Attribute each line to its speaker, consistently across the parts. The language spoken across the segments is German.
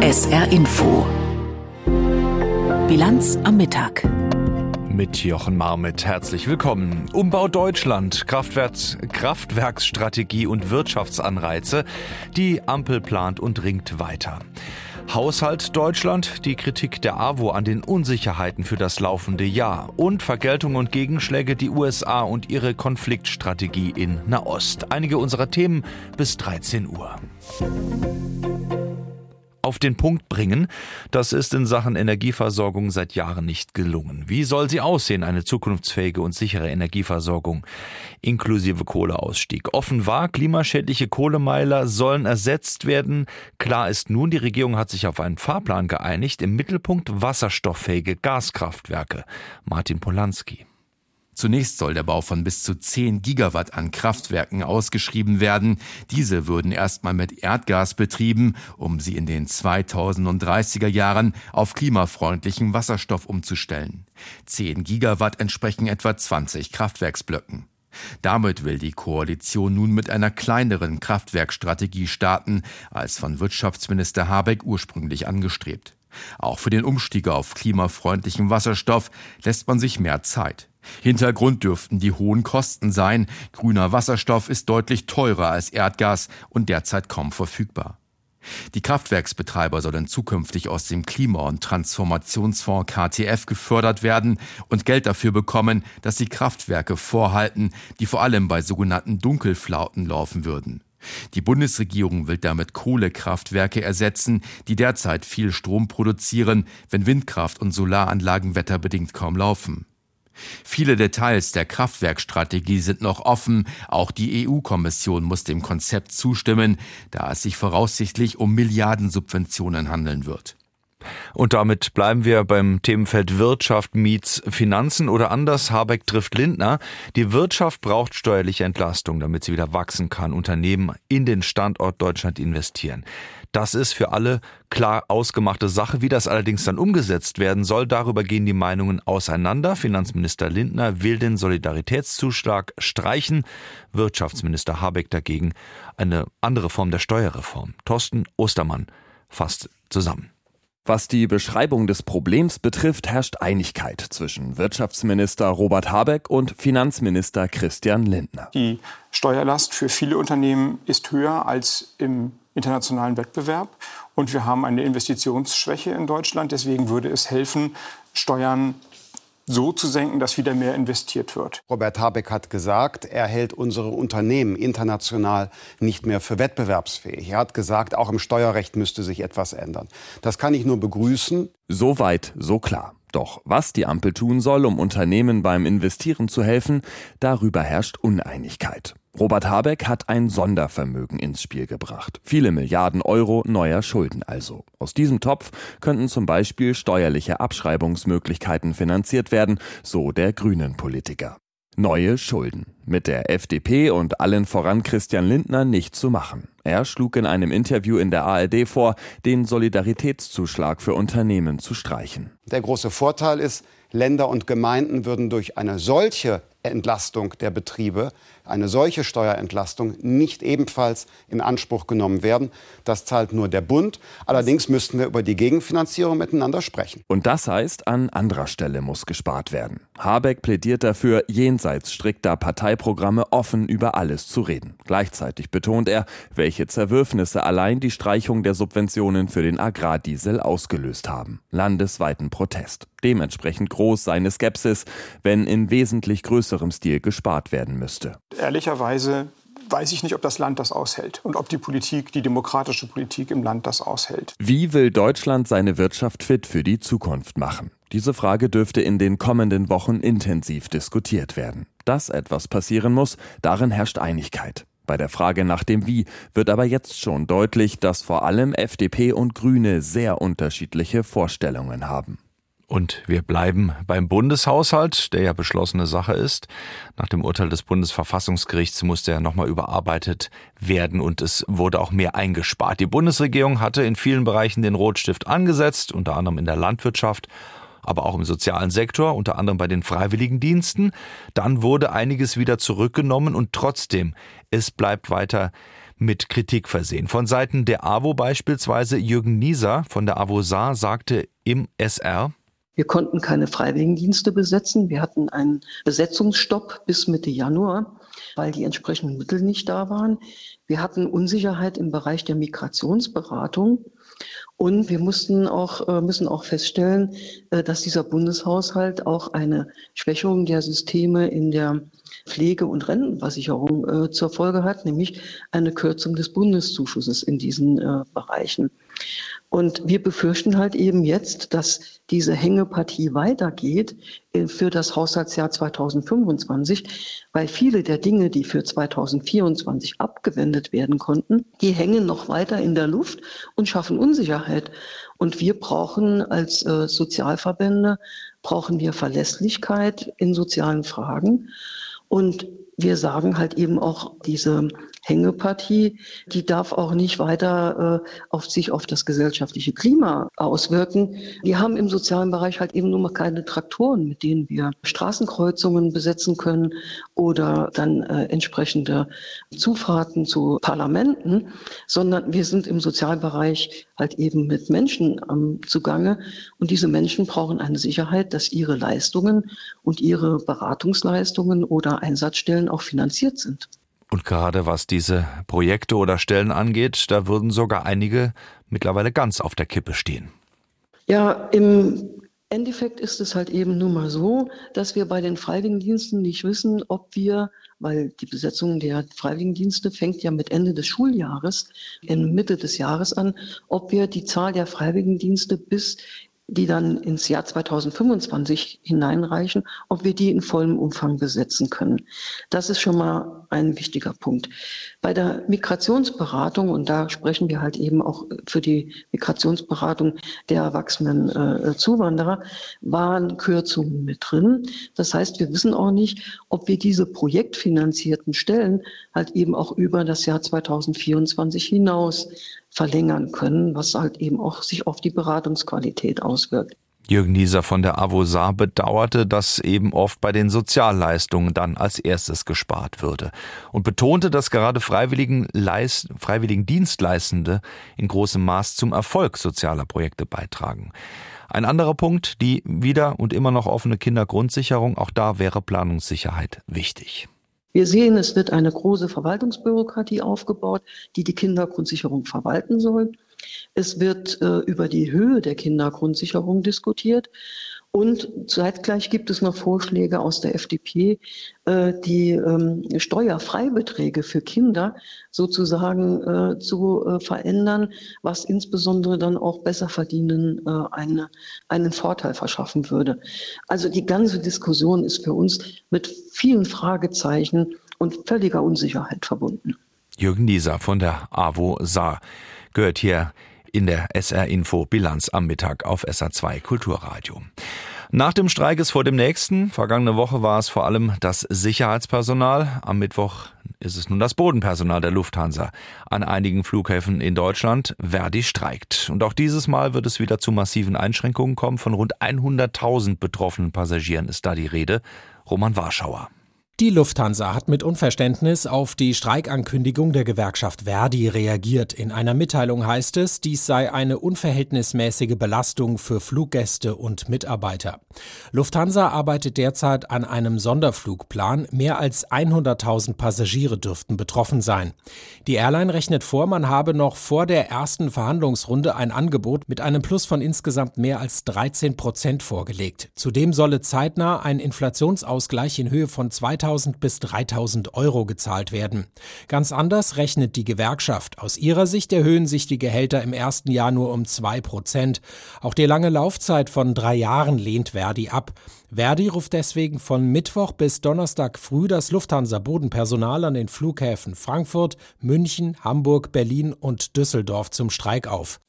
Speaker 1: SR Info. Bilanz am Mittag.
Speaker 2: Mit Jochen Marmit herzlich willkommen. Umbau Deutschland, Kraftwerks, Kraftwerksstrategie und Wirtschaftsanreize. Die Ampel plant und ringt weiter. Haushalt Deutschland, die Kritik der AWO an den Unsicherheiten für das laufende Jahr und Vergeltung und Gegenschläge die USA und ihre Konfliktstrategie in Nahost. Einige unserer Themen bis 13 Uhr auf den Punkt bringen. Das ist in Sachen Energieversorgung seit Jahren nicht gelungen. Wie soll sie aussehen, eine zukunftsfähige und sichere Energieversorgung, inklusive Kohleausstieg? Offen war, klimaschädliche Kohlemeiler sollen ersetzt werden. Klar ist nun, die Regierung hat sich auf einen Fahrplan geeinigt. Im Mittelpunkt wasserstofffähige Gaskraftwerke. Martin Polanski.
Speaker 3: Zunächst soll der Bau von bis zu 10 Gigawatt an Kraftwerken ausgeschrieben werden. Diese würden erstmal mit Erdgas betrieben, um sie in den 2030er Jahren auf klimafreundlichen Wasserstoff umzustellen. 10 Gigawatt entsprechen etwa 20 Kraftwerksblöcken. Damit will die Koalition nun mit einer kleineren Kraftwerkstrategie starten, als von Wirtschaftsminister Habeck ursprünglich angestrebt. Auch für den Umstieg auf klimafreundlichen Wasserstoff lässt man sich mehr Zeit. Hintergrund dürften die hohen Kosten sein. Grüner Wasserstoff ist deutlich teurer als Erdgas und derzeit kaum verfügbar. Die Kraftwerksbetreiber sollen zukünftig aus dem Klima- und Transformationsfonds KTF gefördert werden und Geld dafür bekommen, dass sie Kraftwerke vorhalten, die vor allem bei sogenannten Dunkelflauten laufen würden. Die Bundesregierung will damit Kohlekraftwerke ersetzen, die derzeit viel Strom produzieren, wenn Windkraft und Solaranlagen wetterbedingt kaum laufen. Viele Details der Kraftwerkstrategie sind noch offen. Auch die EU-Kommission muss dem Konzept zustimmen, da es sich voraussichtlich um Milliardensubventionen handeln wird.
Speaker 2: Und damit bleiben wir beim Themenfeld Wirtschaft meets Finanzen oder anders. Habeck trifft Lindner. Die Wirtschaft braucht steuerliche Entlastung, damit sie wieder wachsen kann. Unternehmen in den Standort Deutschland investieren. Das ist für alle klar ausgemachte Sache. Wie das allerdings dann umgesetzt werden soll, darüber gehen die Meinungen auseinander. Finanzminister Lindner will den Solidaritätszuschlag streichen. Wirtschaftsminister Habeck dagegen eine andere Form der Steuerreform. Thorsten Ostermann fasst zusammen.
Speaker 4: Was die Beschreibung des Problems betrifft, herrscht Einigkeit zwischen Wirtschaftsminister Robert Habeck und Finanzminister Christian Lindner.
Speaker 5: Die Steuerlast für viele Unternehmen ist höher als im internationalen Wettbewerb und wir haben eine Investitionsschwäche in Deutschland. Deswegen würde es helfen, Steuern so zu senken, dass wieder mehr investiert wird.
Speaker 6: Robert Habeck hat gesagt, er hält unsere Unternehmen international nicht mehr für wettbewerbsfähig. Er hat gesagt, auch im Steuerrecht müsste sich etwas ändern. Das kann ich nur begrüßen.
Speaker 4: So weit, so klar. Doch was die Ampel tun soll, um Unternehmen beim Investieren zu helfen, darüber herrscht Uneinigkeit. Robert Habeck hat ein Sondervermögen ins Spiel gebracht. Viele Milliarden Euro neuer Schulden also. Aus diesem Topf könnten zum Beispiel steuerliche Abschreibungsmöglichkeiten finanziert werden, so der grünen Politiker. Neue Schulden. Mit der FDP und allen voran Christian Lindner nicht zu machen. Er schlug in einem Interview in der ARD vor, den Solidaritätszuschlag für Unternehmen zu streichen.
Speaker 6: Der große Vorteil ist, Länder und Gemeinden würden durch eine solche Entlastung der Betriebe, eine solche Steuerentlastung nicht ebenfalls in Anspruch genommen werden. Das zahlt nur der Bund. Allerdings müssten wir über die Gegenfinanzierung miteinander sprechen.
Speaker 4: Und das heißt, an anderer Stelle muss gespart werden. Habeck plädiert dafür, jenseits strikter Parteiprogramme offen über alles zu reden. Gleichzeitig betont er, welche Zerwürfnisse allein die Streichung der Subventionen für den Agrardiesel ausgelöst haben. Landesweiten Protest. Dementsprechend groß seine Skepsis, wenn in wesentlich größerem Stil gespart werden müsste.
Speaker 5: Ehrlicherweise weiß ich nicht, ob das Land das aushält und ob die Politik, die demokratische Politik im Land das aushält.
Speaker 4: Wie will Deutschland seine Wirtschaft fit für die Zukunft machen? Diese Frage dürfte in den kommenden Wochen intensiv diskutiert werden. Dass etwas passieren muss, darin herrscht Einigkeit. Bei der Frage nach dem Wie wird aber jetzt schon deutlich, dass vor allem FDP und Grüne sehr unterschiedliche Vorstellungen haben.
Speaker 2: Und wir bleiben beim Bundeshaushalt, der ja beschlossene Sache ist. Nach dem Urteil des Bundesverfassungsgerichts musste er nochmal überarbeitet werden und es wurde auch mehr eingespart. Die Bundesregierung hatte in vielen Bereichen den Rotstift angesetzt, unter anderem in der Landwirtschaft, aber auch im sozialen Sektor, unter anderem bei den freiwilligen Diensten. Dann wurde einiges wieder zurückgenommen und trotzdem, es bleibt weiter mit Kritik versehen. Von Seiten der AWO beispielsweise Jürgen Nieser von der AWO-SAR sagte im SR,
Speaker 7: wir konnten keine Freiwilligendienste besetzen. Wir hatten einen Besetzungsstopp bis Mitte Januar, weil die entsprechenden Mittel nicht da waren. Wir hatten Unsicherheit im Bereich der Migrationsberatung. Und wir mussten auch, äh, müssen auch feststellen, äh, dass dieser Bundeshaushalt auch eine Schwächung der Systeme in der Pflege- und Rentenversicherung äh, zur Folge hat, nämlich eine Kürzung des Bundeszuschusses in diesen Bereichen. Und wir befürchten halt eben jetzt, dass diese Hängepartie weitergeht äh, für das Haushaltsjahr 2025, weil viele der Dinge, die für 2024 abgewendet werden konnten, die hängen noch weiter in der Luft und schaffen Unsicherheit. Und wir brauchen als äh, Sozialverbände, brauchen wir Verlässlichkeit in sozialen Fragen. Und wir sagen halt eben auch, diese Hängepartie, die darf auch nicht weiter äh, auf sich auf das gesellschaftliche Klima auswirken. Wir haben im sozialen Bereich halt eben nur mal keine Traktoren, mit denen wir Straßenkreuzungen besetzen können oder dann äh, entsprechende Zufahrten zu Parlamenten, sondern wir sind im Sozialbereich halt eben mit Menschen ähm, zugange und diese Menschen brauchen eine Sicherheit, dass ihre Leistungen und ihre Beratungsleistungen oder Einsatzstellen auch finanziert sind.
Speaker 2: Und gerade was diese Projekte oder Stellen angeht, da würden sogar einige mittlerweile ganz auf der Kippe stehen.
Speaker 7: Ja, im Endeffekt ist es halt eben nun mal so, dass wir bei den Freiwilligendiensten nicht wissen, ob wir, weil die Besetzung der Freiwilligendienste fängt ja mit Ende des Schuljahres, in Mitte des Jahres an, ob wir die Zahl der Freiwilligendienste bis die dann ins Jahr 2025 hineinreichen, ob wir die in vollem Umfang besetzen können. Das ist schon mal ein wichtiger Punkt. Bei der Migrationsberatung, und da sprechen wir halt eben auch für die Migrationsberatung der erwachsenen äh, Zuwanderer, waren Kürzungen mit drin. Das heißt, wir wissen auch nicht, ob wir diese projektfinanzierten Stellen halt eben auch über das Jahr 2024 hinaus verlängern können, was halt eben auch sich auf die Beratungsqualität auswirkt.
Speaker 2: Jürgen Nieser von der Avosar bedauerte, dass eben oft bei den Sozialleistungen dann als erstes gespart würde und betonte, dass gerade Freiwilligen, Leist, Freiwilligen Dienstleistende in großem Maß zum Erfolg sozialer Projekte beitragen. Ein anderer Punkt, die wieder und immer noch offene Kindergrundsicherung, auch da wäre Planungssicherheit wichtig.
Speaker 7: Wir sehen, es wird eine große Verwaltungsbürokratie aufgebaut, die die Kindergrundsicherung verwalten soll. Es wird äh, über die Höhe der Kindergrundsicherung diskutiert. Und zeitgleich gibt es noch Vorschläge aus der FDP, äh, die ähm, Steuerfreibeträge für Kinder sozusagen äh, zu äh, verändern, was insbesondere dann auch besser verdienen eine, einen Vorteil verschaffen würde. Also die ganze Diskussion ist für uns mit vielen Fragezeichen und völliger Unsicherheit verbunden.
Speaker 2: Jürgen Nieser von der AWO Saar gehört hier in der SR Info Bilanz am Mittag auf SA2 Kulturradio. Nach dem Streik ist vor dem nächsten. Vergangene Woche war es vor allem das Sicherheitspersonal. Am Mittwoch ist es nun das Bodenpersonal der Lufthansa. An einigen Flughäfen in Deutschland Verdi streikt. Und auch dieses Mal wird es wieder zu massiven Einschränkungen kommen. Von rund 100.000 betroffenen Passagieren ist da die Rede. Roman Warschauer.
Speaker 8: Die Lufthansa hat mit Unverständnis auf die Streikankündigung der Gewerkschaft Verdi reagiert. In einer Mitteilung heißt es, dies sei eine unverhältnismäßige Belastung für Fluggäste und Mitarbeiter. Lufthansa arbeitet derzeit an einem Sonderflugplan. Mehr als 100.000 Passagiere dürften betroffen sein. Die Airline rechnet vor, man habe noch vor der ersten Verhandlungsrunde ein Angebot mit einem Plus von insgesamt mehr als 13 Prozent vorgelegt. Zudem solle zeitnah ein Inflationsausgleich in Höhe von 2000 2000 bis 3000 Euro gezahlt werden. Ganz anders rechnet die Gewerkschaft. Aus ihrer Sicht erhöhen sich die Gehälter im ersten Jahr nur um zwei Prozent. Auch die lange Laufzeit von drei Jahren lehnt Verdi ab. Verdi ruft deswegen von Mittwoch bis Donnerstag früh das Lufthansa-Bodenpersonal an den Flughäfen Frankfurt, München, Hamburg, Berlin und Düsseldorf zum Streik auf.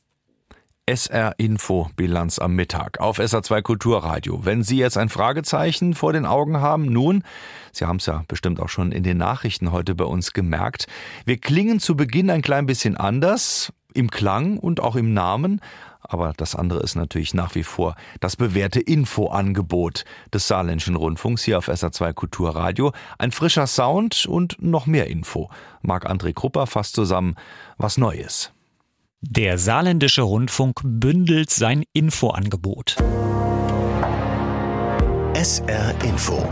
Speaker 2: SR Info Bilanz am Mittag auf SR2 Kulturradio. Wenn Sie jetzt ein Fragezeichen vor den Augen haben, nun, Sie haben es ja bestimmt auch schon in den Nachrichten heute bei uns gemerkt, wir klingen zu Beginn ein klein bisschen anders, Im Klang und auch im Namen. Aber das andere ist natürlich nach wie vor das bewährte Infoangebot des Saarländischen Rundfunks hier auf SA2 Kulturradio. Ein frischer Sound und noch mehr Info. Marc-André Krupper fasst zusammen, was neu ist.
Speaker 9: Der Saarländische Rundfunk bündelt sein Infoangebot.
Speaker 10: SR Info.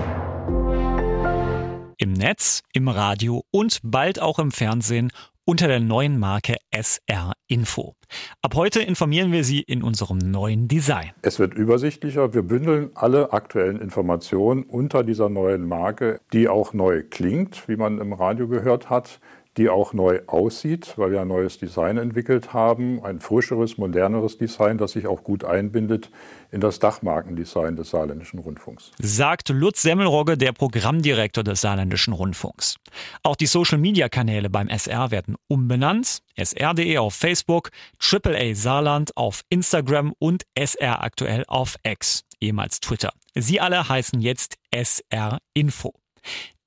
Speaker 9: Im Netz, im Radio und bald auch im Fernsehen unter der neuen Marke SR Info. Ab heute informieren wir Sie in unserem neuen Design.
Speaker 11: Es wird übersichtlicher. Wir bündeln alle aktuellen Informationen unter dieser neuen Marke, die auch neu klingt, wie man im Radio gehört hat die auch neu aussieht, weil wir ein neues Design entwickelt haben, ein frischeres, moderneres Design, das sich auch gut einbindet in das Dachmarkendesign des Saarländischen Rundfunks.
Speaker 9: Sagt Lutz Semmelrogge, der Programmdirektor des Saarländischen Rundfunks. Auch die Social-Media-Kanäle beim SR werden umbenannt. sr.de auf Facebook, AAA Saarland auf Instagram und SR aktuell auf X, ehemals Twitter. Sie alle heißen jetzt SR Info.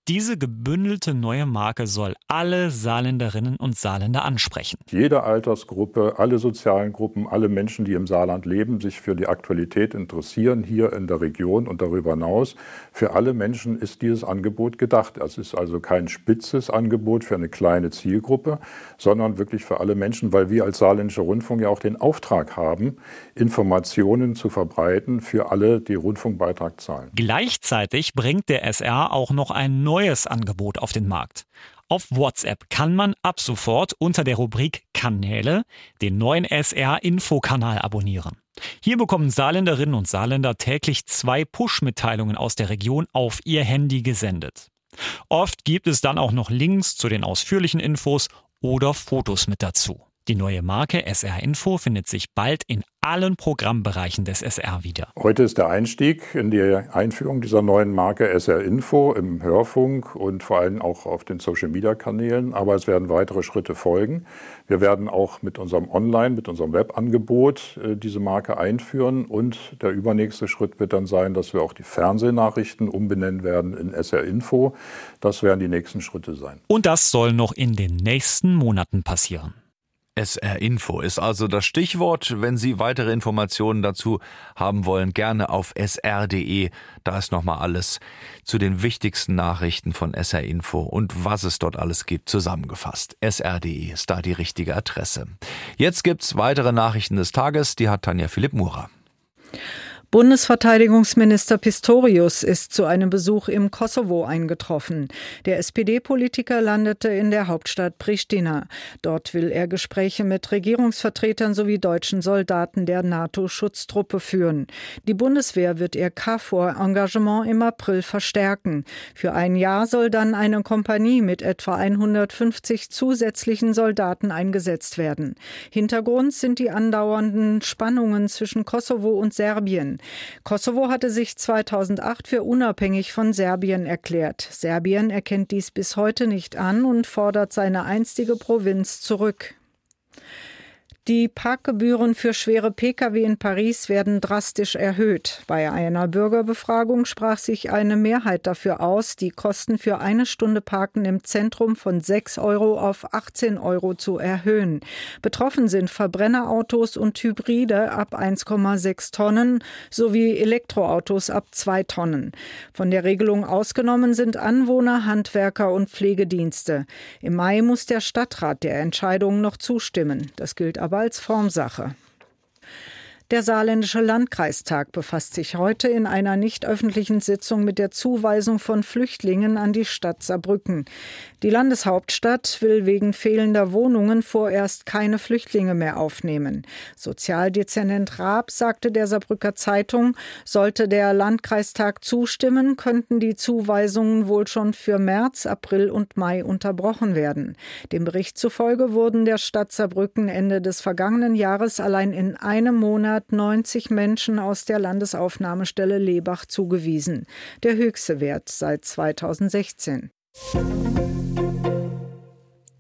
Speaker 9: Diese gebündelte neue Marke soll alle Saarländerinnen und Saarländer ansprechen.
Speaker 11: Jede Altersgruppe, alle sozialen Gruppen, alle Menschen, die im Saarland leben, sich für die Aktualität interessieren, hier in der Region und darüber hinaus. Für alle Menschen ist dieses Angebot gedacht. Es ist also kein spitzes Angebot für eine kleine Zielgruppe, sondern wirklich für alle Menschen, weil wir als Saarländischer Rundfunk ja auch den Auftrag haben, Informationen zu verbreiten für alle, die Rundfunkbeitrag zahlen.
Speaker 9: Gleichzeitig bringt der SR auch noch ein neues Angebot auf den Markt. Auf WhatsApp kann man ab sofort unter der Rubrik Kanäle den neuen SR-Info-Kanal abonnieren. Hier bekommen Saarländerinnen und Saarländer täglich zwei Push-Mitteilungen aus der Region auf ihr Handy gesendet. Oft gibt es dann auch noch Links zu den ausführlichen Infos oder Fotos mit dazu. Die neue Marke SR Info findet sich bald in allen Programmbereichen des SR wieder.
Speaker 11: Heute ist der Einstieg in die Einführung dieser neuen Marke SR Info im Hörfunk und vor allem auch auf den Social-Media-Kanälen. Aber es werden weitere Schritte folgen. Wir werden auch mit unserem Online, mit unserem Webangebot äh, diese Marke einführen. Und der übernächste Schritt wird dann sein, dass wir auch die Fernsehnachrichten umbenennen werden in SR Info. Das werden die nächsten Schritte sein.
Speaker 9: Und das soll noch in den nächsten Monaten passieren.
Speaker 2: SR Info ist also das Stichwort. Wenn Sie weitere Informationen dazu haben wollen, gerne auf sr.de. Da ist nochmal alles zu den wichtigsten Nachrichten von SR Info und was es dort alles gibt zusammengefasst. sr.de ist da die richtige Adresse. Jetzt gibt's weitere Nachrichten des Tages. Die hat Tanja Philipp Murer.
Speaker 12: Bundesverteidigungsminister Pistorius ist zu einem Besuch im Kosovo eingetroffen. Der SPD-Politiker landete in der Hauptstadt Pristina. Dort will er Gespräche mit Regierungsvertretern sowie deutschen Soldaten der NATO-Schutztruppe führen. Die Bundeswehr wird ihr KFOR-Engagement im April verstärken. Für ein Jahr soll dann eine Kompanie mit etwa 150 zusätzlichen Soldaten eingesetzt werden. Hintergrund sind die andauernden Spannungen zwischen Kosovo und Serbien. Kosovo hatte sich 2008 für unabhängig von Serbien erklärt. Serbien erkennt dies bis heute nicht an und fordert seine einstige Provinz zurück. Die Parkgebühren für schwere Pkw in Paris werden drastisch erhöht. Bei einer Bürgerbefragung sprach sich eine Mehrheit dafür aus, die Kosten für eine Stunde Parken im Zentrum von 6 Euro auf 18 Euro zu erhöhen. Betroffen sind Verbrennerautos und Hybride ab 1,6 Tonnen sowie Elektroautos ab 2 Tonnen. Von der Regelung ausgenommen sind Anwohner, Handwerker und Pflegedienste. Im Mai muss der Stadtrat der Entscheidung noch zustimmen. Das gilt aber als Formsache. Der Saarländische Landkreistag befasst sich heute in einer nicht öffentlichen Sitzung mit der Zuweisung von Flüchtlingen an die Stadt Saarbrücken. Die Landeshauptstadt will wegen fehlender Wohnungen vorerst keine Flüchtlinge mehr aufnehmen. Sozialdezernent Raab sagte der Saarbrücker Zeitung, sollte der Landkreistag zustimmen, könnten die Zuweisungen wohl schon für März, April und Mai unterbrochen werden. Dem Bericht zufolge wurden der Stadt Saarbrücken Ende des vergangenen Jahres allein in einem Monat 90 Menschen aus der Landesaufnahmestelle Lebach zugewiesen. Der höchste Wert seit 2016.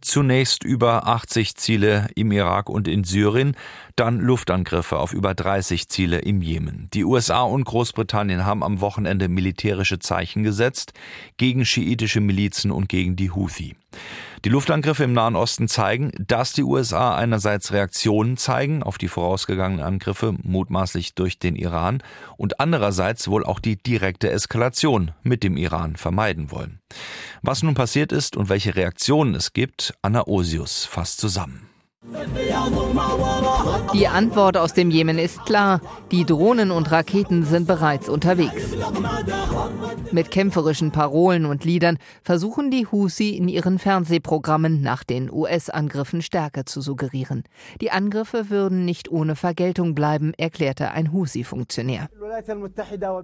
Speaker 2: Zunächst über 80 Ziele im Irak und in Syrien, dann Luftangriffe auf über 30 Ziele im Jemen. Die USA und Großbritannien haben am Wochenende militärische Zeichen gesetzt gegen schiitische Milizen und gegen die Houthi. Die Luftangriffe im Nahen Osten zeigen, dass die USA einerseits Reaktionen zeigen auf die vorausgegangenen Angriffe, mutmaßlich durch den Iran, und andererseits wohl auch die direkte Eskalation mit dem Iran vermeiden wollen. Was nun passiert ist und welche Reaktionen es gibt, Anna Osius fasst zusammen.
Speaker 13: Die Antwort aus dem Jemen ist klar. Die Drohnen und Raketen sind bereits unterwegs. Mit kämpferischen Parolen und Liedern versuchen die Husi in ihren Fernsehprogrammen nach den US-Angriffen Stärke zu suggerieren. Die Angriffe würden nicht ohne Vergeltung bleiben, erklärte ein Husi-Funktionär.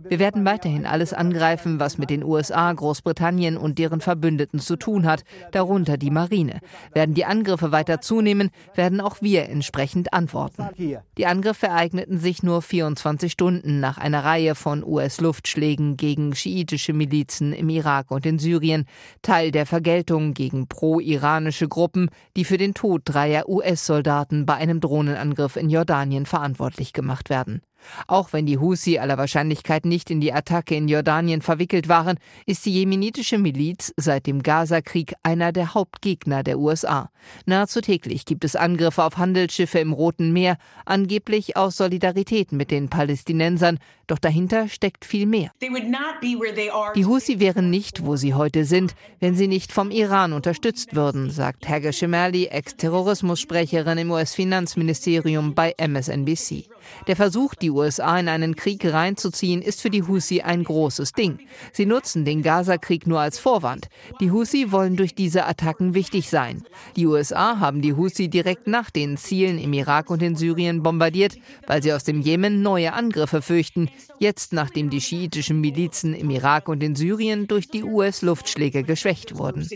Speaker 13: Wir werden weiterhin alles angreifen, was mit den USA, Großbritannien und deren Verbündeten zu tun hat, darunter die Marine. Werden die Angriffe weiter zunehmen, werden auch wir entsprechend antworten. Die Angriffe ereigneten sich nur 24 Stunden nach einer Reihe von US-Luftschlägen gegen schiitische Milizen im Irak und in Syrien, Teil der Vergeltung gegen pro-iranische Gruppen, die für den Tod dreier US-Soldaten bei einem Drohnenangriff in Jordanien verantwortlich gemacht werden. Auch wenn die Husi aller Wahrscheinlichkeit nicht in die Attacke in Jordanien verwickelt waren, ist die jemenitische Miliz seit dem Gaza-Krieg einer der Hauptgegner der USA. Nahezu täglich gibt es Angriffe auf Handelsschiffe im Roten Meer, angeblich aus Solidarität mit den Palästinensern, doch dahinter steckt viel mehr. Die Husi wären nicht, wo sie heute sind, wenn sie nicht vom Iran unterstützt würden, sagt Herge Shemerli, Ex-Terrorismussprecherin im US-Finanzministerium bei MSNBC. Der Versuch, die USA in einen Krieg reinzuziehen, ist für die Husi ein großes Ding. Sie nutzen den Gaza-Krieg nur als Vorwand. Die Husi wollen durch diese Attacken wichtig sein. Die USA haben die Husi direkt nach den Zielen im Irak und in Syrien bombardiert, weil sie aus dem Jemen neue Angriffe fürchten, jetzt nachdem die schiitischen Milizen im Irak und in Syrien durch die US-Luftschläge geschwächt wurden.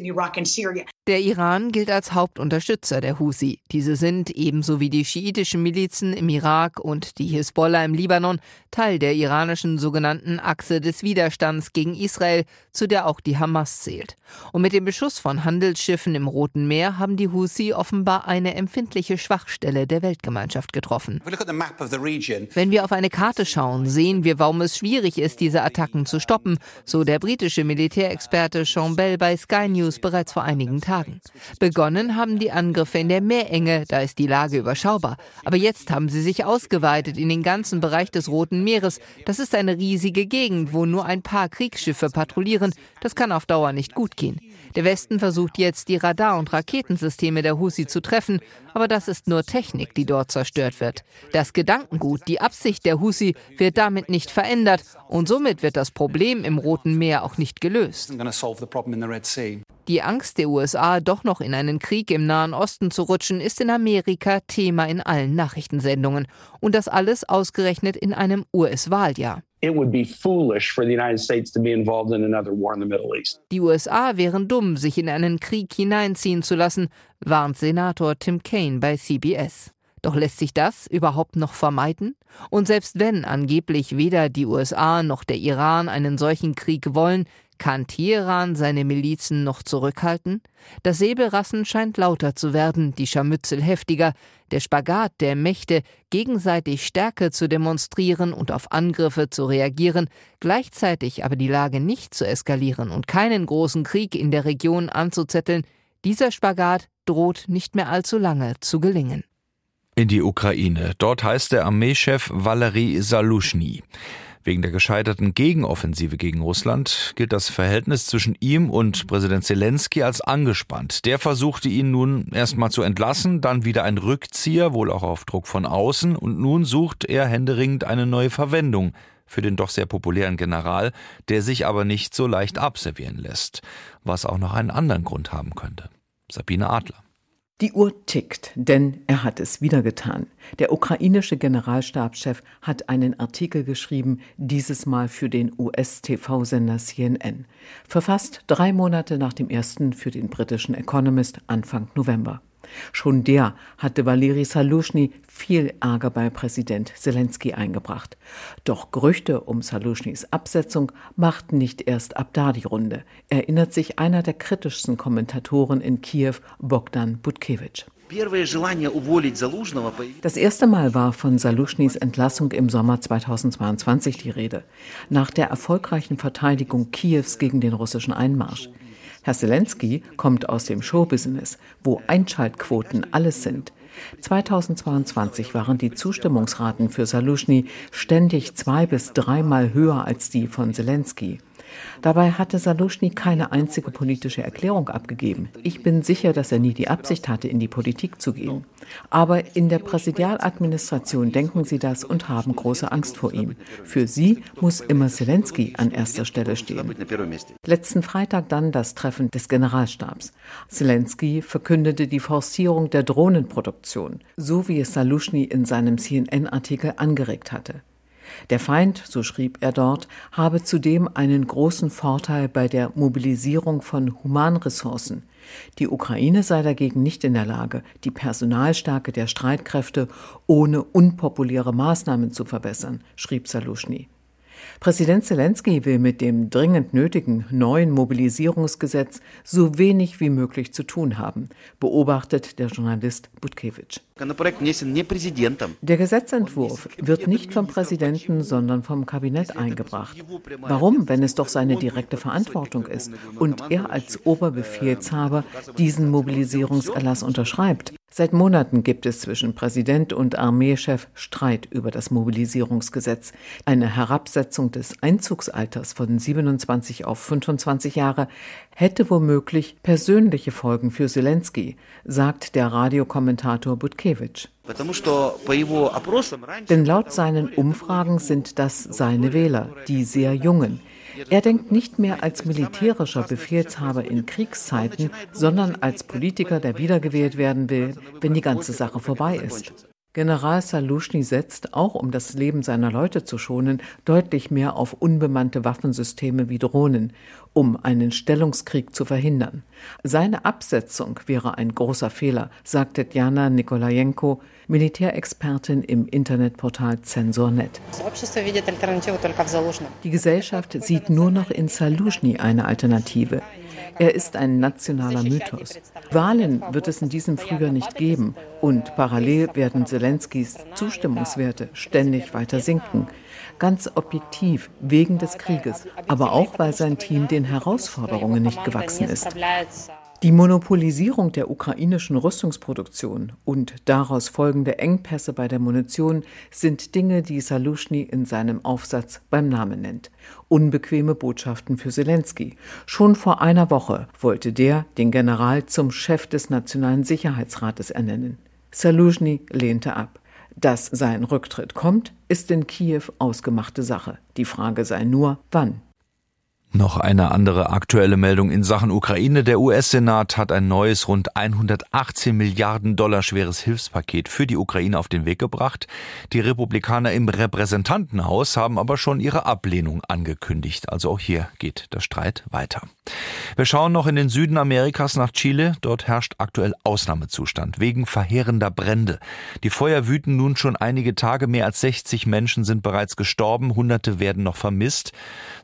Speaker 13: Der Iran gilt als Hauptunterstützer der Husi. Diese sind, ebenso wie die schiitischen Milizen im Irak und die Hisbollah im Libanon, Teil der iranischen sogenannten Achse des Widerstands gegen Israel, zu der auch die Hamas zählt. Und mit dem Beschuss von Handelsschiffen im Roten Meer haben die Husi offenbar eine empfindliche Schwachstelle der Weltgemeinschaft getroffen. Wenn wir auf eine Karte schauen, sehen wir, warum es schwierig ist, diese Attacken zu stoppen, so der britische Militärexperte Sean Bell bei Sky News bereits vor einigen Tagen. Begonnen haben die Angriffe in der Meerenge, da ist die Lage überschaubar. Aber jetzt haben sie sich ausgeweitet in den ganzen Bereich des Roten Meeres. Das ist eine riesige Gegend, wo nur ein paar Kriegsschiffe patrouillieren. Das kann auf Dauer nicht gut gehen. Der Westen versucht jetzt, die Radar- und Raketensysteme der Husi zu treffen, aber das ist nur Technik, die dort zerstört wird. Das Gedankengut, die Absicht der Husi wird damit nicht verändert und somit wird das Problem im Roten Meer auch nicht gelöst. Die Angst der USA, doch noch in einen Krieg im Nahen Osten zu rutschen, ist in Amerika Thema in allen Nachrichtensendungen. Und das alles ausgerechnet in einem US-Wahljahr. Die USA wären dumm, sich in einen Krieg hineinziehen zu lassen, warnt Senator Tim Kaine bei CBS. Doch lässt sich das überhaupt noch vermeiden? Und selbst wenn angeblich weder die USA noch der Iran einen solchen Krieg wollen, kann Teheran seine Milizen noch zurückhalten? Das Säbelrassen scheint lauter zu werden, die Scharmützel heftiger, der Spagat der Mächte, gegenseitig Stärke zu demonstrieren und auf Angriffe zu reagieren, gleichzeitig aber die Lage nicht zu eskalieren und keinen großen Krieg in der Region anzuzetteln, dieser Spagat droht nicht mehr allzu lange zu gelingen.
Speaker 2: In die Ukraine. Dort heißt der Armeechef Valery Saluschny. Wegen der gescheiterten Gegenoffensive gegen Russland gilt das Verhältnis zwischen ihm und Präsident Zelensky als angespannt. Der versuchte ihn nun erstmal zu entlassen, dann wieder ein Rückzieher, wohl auch auf Druck von außen, und nun sucht er händeringend eine neue Verwendung für den doch sehr populären General, der sich aber nicht so leicht abservieren lässt, was auch noch einen anderen Grund haben könnte. Sabine Adler.
Speaker 14: Die Uhr tickt, denn er hat es wieder getan. Der ukrainische Generalstabschef hat einen Artikel geschrieben, dieses Mal für den US-TV-Sender CNN. Verfasst drei Monate nach dem ersten für den britischen Economist Anfang November. Schon der hatte Valeri Saluschny viel Ärger bei Präsident Zelensky eingebracht. Doch Gerüchte um Saluschnys Absetzung machten nicht erst ab da die Runde, erinnert sich einer der kritischsten Kommentatoren in Kiew, Bogdan Butkewitsch. Das erste Mal war von Saluschnys Entlassung im Sommer 2022 die Rede, nach der erfolgreichen Verteidigung Kiews gegen den russischen Einmarsch. Herr Zelensky kommt aus dem Showbusiness, wo Einschaltquoten alles sind. 2022 waren die Zustimmungsraten für Salushny ständig zwei bis dreimal höher als die von Zelensky. Dabei hatte Saluschny keine einzige politische Erklärung abgegeben. Ich bin sicher, dass er nie die Absicht hatte, in die Politik zu gehen. Aber in der Präsidialadministration denken sie das und haben große Angst vor ihm. Für sie muss immer Zelensky an erster Stelle stehen. Letzten Freitag dann das Treffen des Generalstabs. Zelensky verkündete die Forcierung der Drohnenproduktion, so wie es Saluschny in seinem CNN-Artikel angeregt hatte. Der Feind, so schrieb er dort, habe zudem einen großen Vorteil bei der Mobilisierung von Humanressourcen. Die Ukraine sei dagegen nicht in der Lage, die Personalstärke der Streitkräfte ohne unpopuläre Maßnahmen zu verbessern, schrieb Saluschny. Präsident Zelensky will mit dem dringend nötigen neuen Mobilisierungsgesetz so wenig wie möglich zu tun haben, beobachtet der Journalist Butkevich. Der Gesetzentwurf wird nicht vom Präsidenten, sondern vom Kabinett eingebracht. Warum, wenn es doch seine direkte Verantwortung ist und er als Oberbefehlshaber diesen Mobilisierungserlass unterschreibt? Seit Monaten gibt es zwischen Präsident und Armeechef Streit über das Mobilisierungsgesetz. Eine Herabsetzung des Einzugsalters von 27 auf 25 Jahre hätte womöglich persönliche Folgen für Zelensky, sagt der Radiokommentator Butkevich. Denn laut seinen Umfragen sind das seine Wähler, die sehr jungen. Er denkt nicht mehr als militärischer Befehlshaber in Kriegszeiten, sondern als Politiker, der wiedergewählt werden will, wenn die ganze Sache vorbei ist. General Salushny setzt, auch um das Leben seiner Leute zu schonen, deutlich mehr auf unbemannte Waffensysteme wie Drohnen, um einen Stellungskrieg zu verhindern. Seine Absetzung wäre ein großer Fehler, sagte Djana Nikolajenko, Militärexpertin im Internetportal Zensor.net. Die Gesellschaft sieht nur noch in Salushny eine Alternative. Er ist ein nationaler Mythos. Wahlen wird es in diesem Frühjahr nicht geben und parallel werden Zelenskys Zustimmungswerte ständig weiter sinken. Ganz objektiv wegen des Krieges, aber auch weil sein Team den Herausforderungen nicht gewachsen ist. Die Monopolisierung der ukrainischen Rüstungsproduktion und daraus folgende Engpässe bei der Munition sind Dinge, die Salushny in seinem Aufsatz beim Namen nennt. Unbequeme Botschaften für Zelensky. Schon vor einer Woche wollte der den General zum Chef des Nationalen Sicherheitsrates ernennen. Salushny lehnte ab. Dass sein Rücktritt kommt, ist in Kiew ausgemachte Sache. Die Frage sei nur, wann.
Speaker 2: Noch eine andere aktuelle Meldung in Sachen Ukraine. Der US-Senat hat ein neues, rund 118 Milliarden Dollar schweres Hilfspaket für die Ukraine auf den Weg gebracht. Die Republikaner im Repräsentantenhaus haben aber schon ihre Ablehnung angekündigt. Also auch hier geht der Streit weiter. Wir schauen noch in den Süden Amerikas nach Chile. Dort herrscht aktuell Ausnahmezustand wegen verheerender Brände. Die Feuer wüten nun schon einige Tage. Mehr als 60 Menschen sind bereits gestorben. Hunderte werden noch vermisst.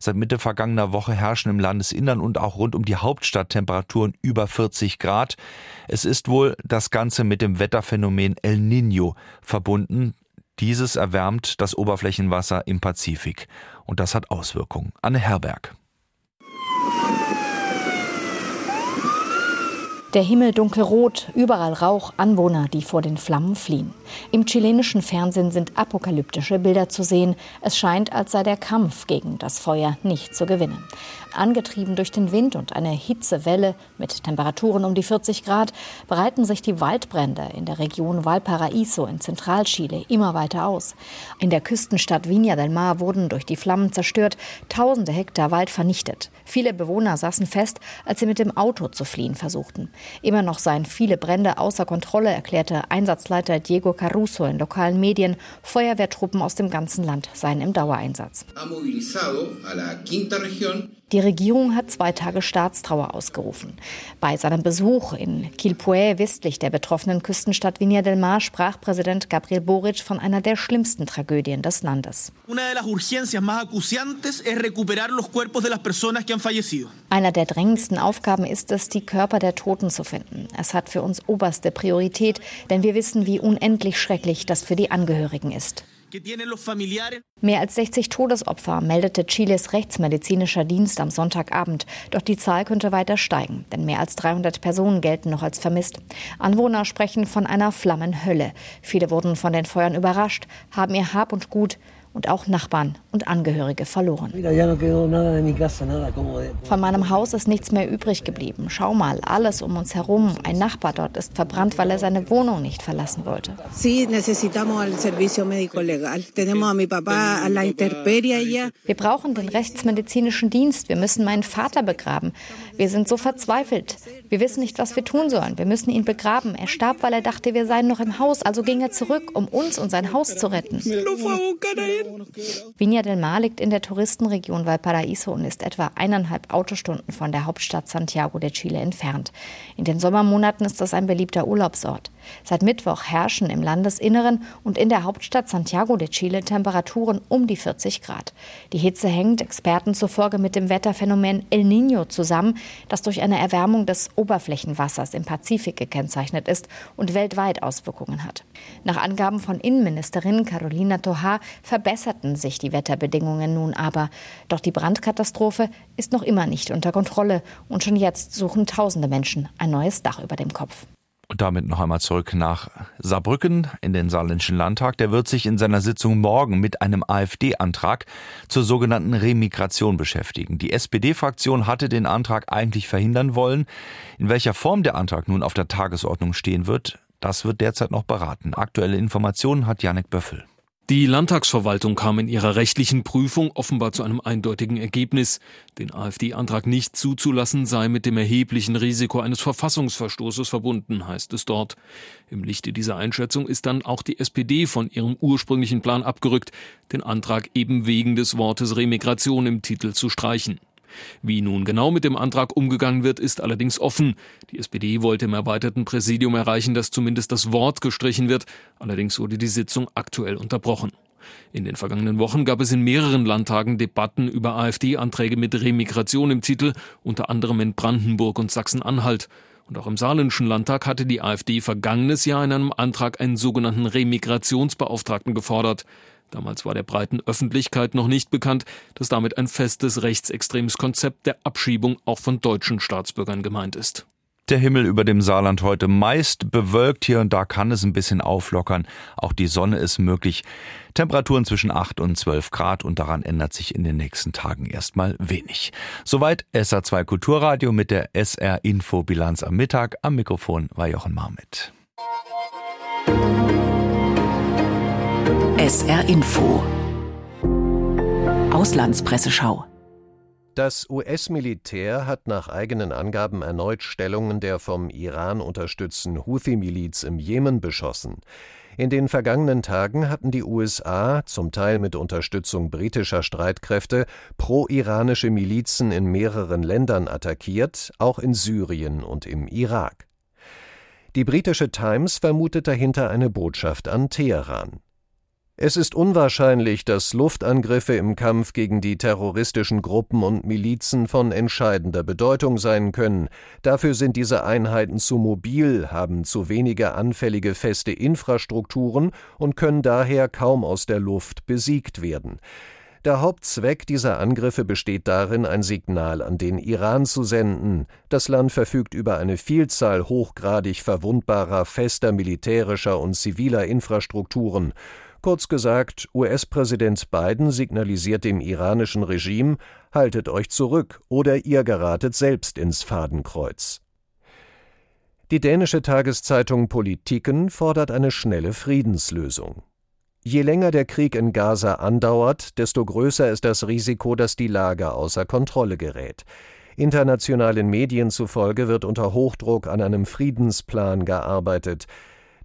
Speaker 2: Seit Mitte vergangener Woche herrschen im Landesinnern und auch rund um die Hauptstadt Temperaturen über 40 Grad. Es ist wohl das Ganze mit dem Wetterphänomen El Niño verbunden. Dieses erwärmt das Oberflächenwasser im Pazifik. Und das hat Auswirkungen. Anne Herberg.
Speaker 15: Der Himmel dunkelrot, überall Rauch, Anwohner, die vor den Flammen fliehen. Im chilenischen Fernsehen sind apokalyptische Bilder zu sehen. Es scheint, als sei der Kampf gegen das Feuer nicht zu gewinnen. Angetrieben durch den Wind und eine Hitzewelle mit Temperaturen um die 40 Grad breiten sich die Waldbrände in der Region Valparaíso in Zentralchile immer weiter aus. In der Küstenstadt Viña del Mar wurden durch die Flammen zerstört, tausende Hektar Wald vernichtet. Viele Bewohner saßen fest, als sie mit dem Auto zu fliehen versuchten. Immer noch seien viele Brände außer Kontrolle, erklärte Einsatzleiter Diego Caruso in lokalen Medien. Feuerwehrtruppen aus dem ganzen Land seien im Dauereinsatz. Die Regierung hat zwei Tage Staatstrauer ausgerufen. Bei seinem Besuch in Quilpué, westlich der betroffenen Küstenstadt Viña del Mar, sprach Präsident Gabriel Boric von einer der schlimmsten Tragödien des Landes. Einer der drängendsten Aufgaben ist es, die Körper der Toten zu finden. Es hat für uns oberste Priorität, denn wir wissen, wie unendlich schrecklich das für die Angehörigen ist. Mehr als 60 Todesopfer meldete Chiles rechtsmedizinischer Dienst am Sonntagabend. Doch die Zahl könnte weiter steigen, denn mehr als 300 Personen gelten noch als vermisst. Anwohner sprechen von einer Flammenhölle. Viele wurden von den Feuern überrascht, haben ihr Hab und Gut und auch Nachbarn und Angehörige verloren. Von meinem Haus ist nichts mehr übrig geblieben. Schau mal, alles um uns herum. Ein Nachbar dort ist verbrannt, weil er seine Wohnung nicht verlassen wollte. Wir brauchen den rechtsmedizinischen Dienst. Wir müssen meinen Vater begraben. Wir sind so verzweifelt. Wir wissen nicht, was wir tun sollen. Wir müssen ihn begraben. Er starb, weil er dachte, wir seien noch im Haus. Also ging er zurück, um uns und sein Haus zu retten. Viña del Mar liegt in der Touristenregion Valparaíso und ist etwa eineinhalb Autostunden von der Hauptstadt Santiago de Chile entfernt. In den Sommermonaten ist das ein beliebter Urlaubsort. Seit Mittwoch herrschen im Landesinneren und in der Hauptstadt Santiago de Chile Temperaturen um die 40 Grad. Die Hitze hängt Experten zufolge mit dem Wetterphänomen El Niño zusammen, das durch eine Erwärmung des Oberflächenwassers im Pazifik gekennzeichnet ist und weltweit Auswirkungen hat. Nach Angaben von Innenministerin Carolina Toha verbesserten sich die Wetterbedingungen nun aber. Doch die Brandkatastrophe ist noch immer nicht unter Kontrolle und schon jetzt suchen tausende Menschen ein neues Dach über dem Kopf.
Speaker 2: Und damit noch einmal zurück nach Saarbrücken in den Saarländischen Landtag. Der wird sich in seiner Sitzung morgen mit einem AfD-Antrag zur sogenannten Remigration beschäftigen. Die SPD-Fraktion hatte den Antrag eigentlich verhindern wollen. In welcher Form der Antrag nun auf der Tagesordnung stehen wird, das wird derzeit noch beraten. Aktuelle Informationen hat Janek Böffel.
Speaker 16: Die Landtagsverwaltung kam in ihrer rechtlichen Prüfung offenbar zu einem eindeutigen Ergebnis. Den AfD-Antrag nicht zuzulassen sei mit dem erheblichen Risiko eines Verfassungsverstoßes verbunden, heißt es dort. Im Lichte dieser Einschätzung ist dann auch die SPD von ihrem ursprünglichen Plan abgerückt, den Antrag eben wegen des Wortes Remigration im Titel zu streichen. Wie nun genau mit dem Antrag umgegangen wird, ist allerdings offen. Die SPD wollte im erweiterten Präsidium erreichen, dass zumindest das Wort gestrichen wird. Allerdings wurde die Sitzung aktuell unterbrochen. In den vergangenen Wochen gab es in mehreren Landtagen Debatten über AfD-Anträge mit Remigration im Titel, unter anderem in Brandenburg und Sachsen-Anhalt. Und auch im Saarländischen Landtag hatte die AfD vergangenes Jahr in einem Antrag einen sogenannten Remigrationsbeauftragten gefordert. Damals war der breiten Öffentlichkeit noch nicht bekannt, dass damit ein festes rechtsextremes Konzept der Abschiebung auch von deutschen Staatsbürgern gemeint ist.
Speaker 2: Der Himmel über dem Saarland heute meist bewölkt. Hier und da kann es ein bisschen auflockern. Auch die Sonne ist möglich. Temperaturen zwischen 8 und 12 Grad und daran ändert sich in den nächsten Tagen erstmal wenig. Soweit SA2 Kulturradio mit der SR Info Bilanz am Mittag. Am Mikrofon war Jochen Marmit.
Speaker 1: SR Info Auslandspresseschau
Speaker 17: das US-Militär hat nach eigenen Angaben erneut Stellungen der vom Iran unterstützten Houthi-Miliz im Jemen beschossen. In den vergangenen Tagen hatten die USA, zum Teil mit Unterstützung britischer Streitkräfte, pro-iranische Milizen in mehreren Ländern attackiert, auch in Syrien und im Irak. Die britische Times vermutet dahinter eine Botschaft an Teheran. Es ist unwahrscheinlich, dass Luftangriffe im Kampf gegen die terroristischen Gruppen und Milizen von entscheidender Bedeutung sein können. Dafür sind diese Einheiten zu mobil, haben zu wenige anfällige feste Infrastrukturen und können daher kaum aus der Luft besiegt werden. Der Hauptzweck dieser Angriffe besteht darin, ein Signal an den Iran zu senden. Das Land verfügt über eine Vielzahl hochgradig verwundbarer, fester militärischer und ziviler Infrastrukturen. Kurz gesagt, US-Präsident Biden signalisiert dem iranischen Regime, haltet euch zurück oder ihr geratet selbst ins Fadenkreuz. Die dänische Tageszeitung Politiken fordert eine schnelle Friedenslösung. Je länger der Krieg in Gaza andauert, desto größer ist das Risiko, dass die Lage außer Kontrolle gerät. Internationalen Medien zufolge wird unter Hochdruck an einem Friedensplan gearbeitet.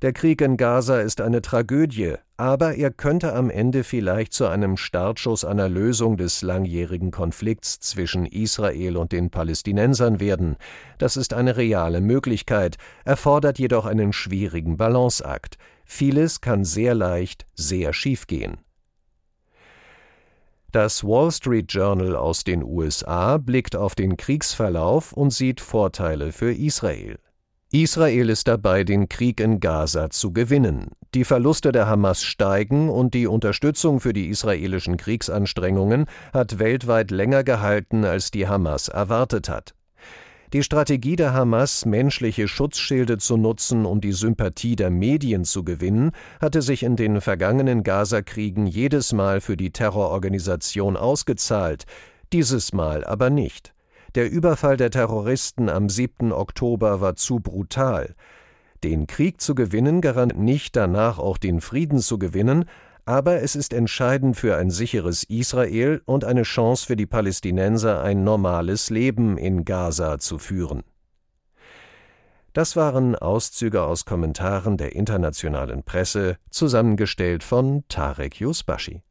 Speaker 17: Der Krieg in Gaza ist eine Tragödie, aber er könnte am Ende vielleicht zu einem Startschuss einer Lösung des langjährigen Konflikts zwischen Israel und den Palästinensern werden. Das ist eine reale Möglichkeit, erfordert jedoch einen schwierigen Balanceakt. Vieles kann sehr leicht sehr schief gehen. Das Wall Street Journal aus den USA blickt auf den Kriegsverlauf und sieht Vorteile für Israel. Israel ist dabei, den Krieg in Gaza zu gewinnen. Die Verluste der Hamas steigen und die Unterstützung für die israelischen Kriegsanstrengungen hat weltweit länger gehalten, als die Hamas erwartet hat. Die Strategie der Hamas, menschliche Schutzschilde zu nutzen, um die Sympathie der Medien zu gewinnen, hatte sich in den vergangenen Gaza-Kriegen jedes Mal für die Terrororganisation ausgezahlt, dieses Mal aber nicht. Der Überfall der Terroristen am 7. Oktober war zu brutal. Den Krieg zu gewinnen garantiert nicht danach auch den Frieden zu gewinnen, aber es ist entscheidend für ein sicheres Israel und eine Chance für die Palästinenser, ein normales Leben in Gaza zu führen. Das waren Auszüge aus Kommentaren der internationalen Presse, zusammengestellt von Tarek Yusbashi.